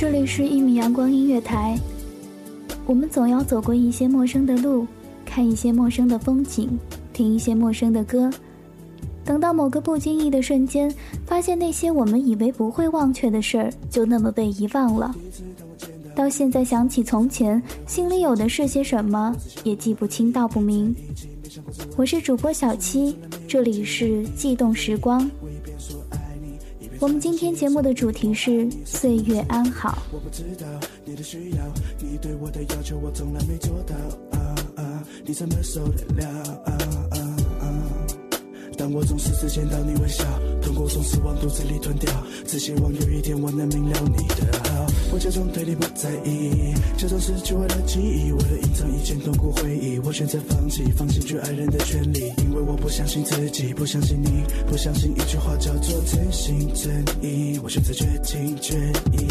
这里是一米阳光音乐台。我们总要走过一些陌生的路，看一些陌生的风景，听一些陌生的歌。等到某个不经意的瞬间，发现那些我们以为不会忘却的事儿，就那么被遗忘了。到现在想起从前，心里有的是些什么，也记不清道不明。我是主播小七，这里是悸动时光。我们今天节目的主题是岁月安好。我不知道你的需要，你对我的要求我从来没做到啊啊！你怎么受得了啊啊！我总是只见到你微笑，痛苦总是往肚子里吞掉，只希望有一天我能明了你的好。我假装对你不在意，假装失去我的记忆，为了隐藏以前痛苦回忆，我选择放弃，放弃去爱人的权利，因为我不相信自己，不相信你，不相信一句话叫做真心真意，我选择绝情绝义。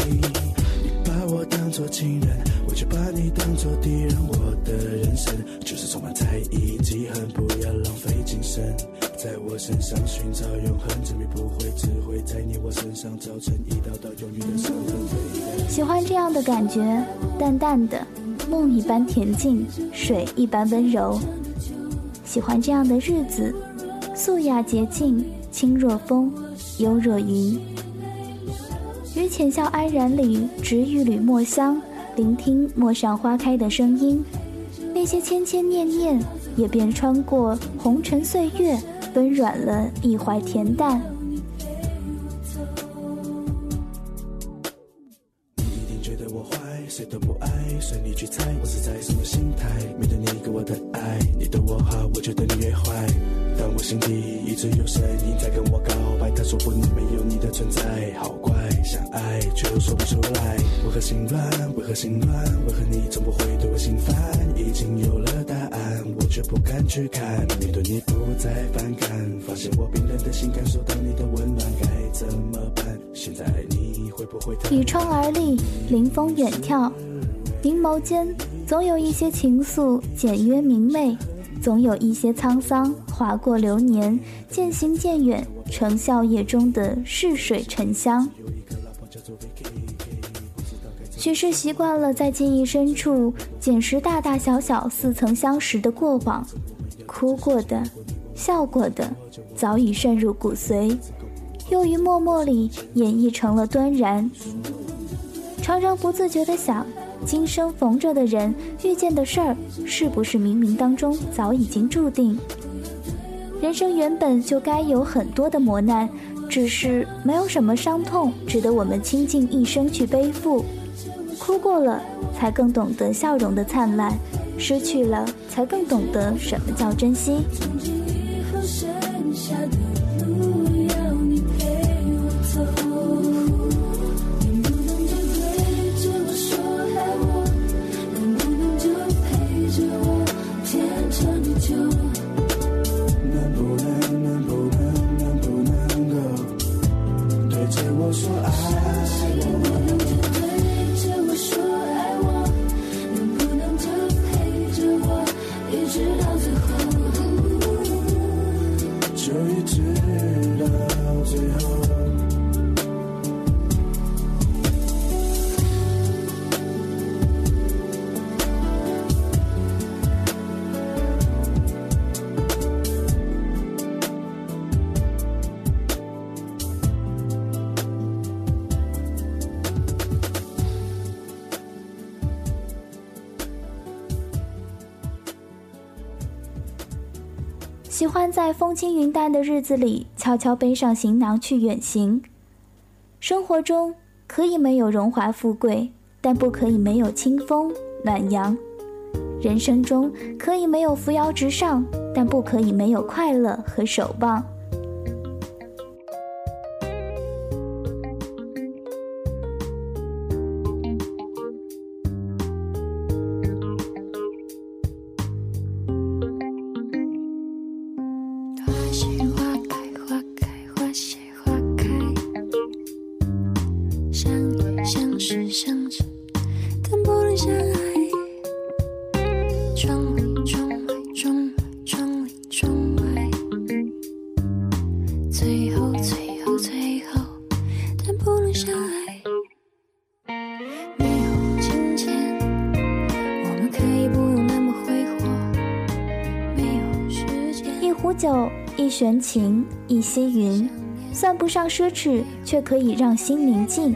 你把我当作情人，我却把你当作敌人，我的人生就是充满猜疑、记恨，不要浪费精神。在我身上寻找永恒，证明不会，只会在你我身上造成一道道永远的伤痕。喜欢这样的感觉，淡淡的，梦一般恬静，水一般温柔。喜欢这样的日子，素雅洁净，轻若风，幽若云。于浅笑安然里，植一缕墨香，聆听陌上花开的声音。那些千千念念，也便穿过红尘岁月。温软了一怀恬淡。你一定觉得我坏，谁都不爱，随你去猜，我是在什么心态？面对你给我的爱，你对我好，我觉得你越坏。但我心底一直有声音在跟我告白，他说不能没有你的存在，好何心乱？为何心乱？为何你总不会对我心烦？已经有了答案，我却不敢去看。面对你不再反感，发现我冰冷的心感受到你的温暖，该怎么办？现在你会不会倚窗而立，临风远眺，凝眸间总有一些情愫简约明媚，总有一些沧桑划过流年，渐行渐远，成笑靥中的逝水沉香。许是习惯了在记忆深处捡拾大大小小似曾相识的过往，哭过的，笑过的，早已渗入骨髓，又于默默里演绎成了端然。常常不自觉地想，今生逢着的人，遇见的事儿，是不是冥冥当中早已经注定？人生原本就该有很多的磨难，只是没有什么伤痛值得我们倾尽一生去背负。哭过了，才更懂得笑容的灿烂；失去了，才更懂得什么叫珍惜。曾经以后剩下的喜欢在风轻云淡的日子里悄悄背上行囊去远行。生活中可以没有荣华富贵，但不可以没有清风暖阳；人生中可以没有扶摇直上，但不可以没有快乐和守望。酒一弦琴，一溪云，算不上奢侈，却可以让心宁静，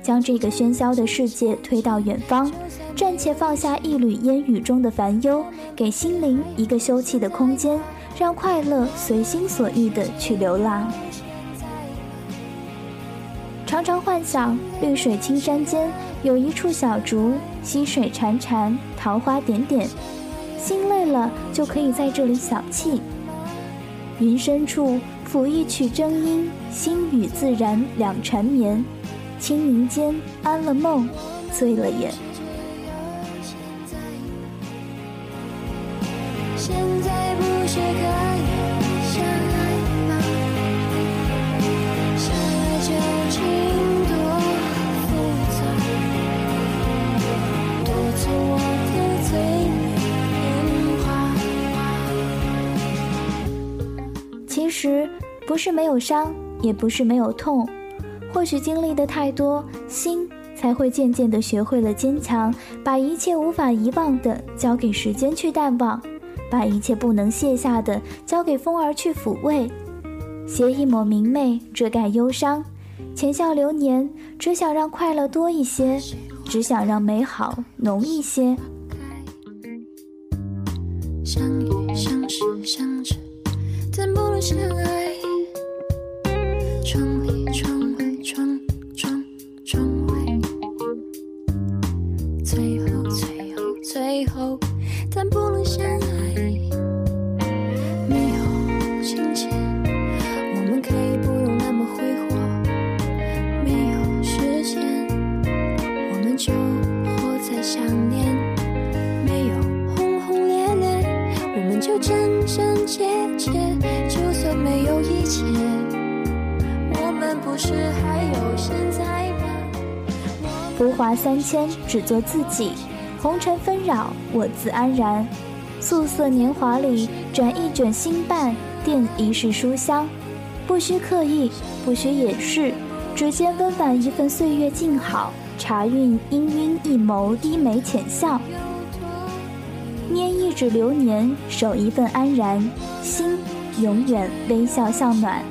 将这个喧嚣的世界推到远方，暂且放下一缕烟雨中的烦忧，给心灵一个休憩的空间，让快乐随心所欲的去流浪。常常幻想绿水青山间有一处小竹，溪水潺潺，桃花点点，心累了就可以在这里小憩。云深处抚一曲筝音，心与自然两缠绵，青云间安了梦，醉了眼。现在不是可不是没有伤，也不是没有痛，或许经历的太多，心才会渐渐的学会了坚强，把一切无法遗忘的交给时间去淡忘，把一切不能卸下的交给风儿去抚慰，携一抹明媚遮盖忧伤，浅笑流年，只想让快乐多一些，只想让美好浓一些。相遇，相识，相知。但不能相爱。窗外浮华三千，只做自己；红尘纷扰，我自安然。素色年华里，转一卷新瓣，垫一世书香。不需刻意，不需掩饰，指尖温婉一份岁月静好。茶韵氤氲一眸低眉浅笑，拈一指流年，守一份安然，心。永远微笑向暖。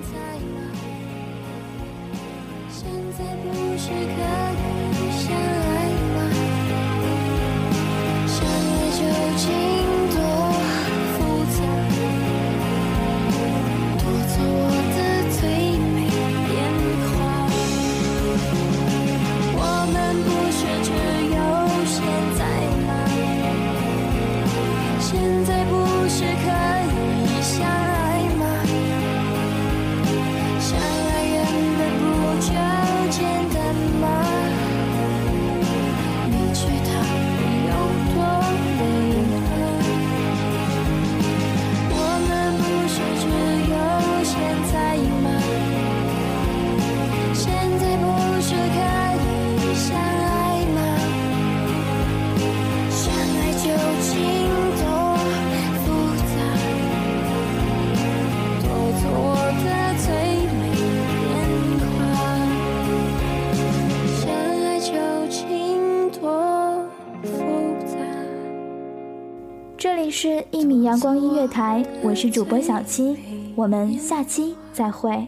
是一米阳光音乐台，我是主播小七，我们下期再会。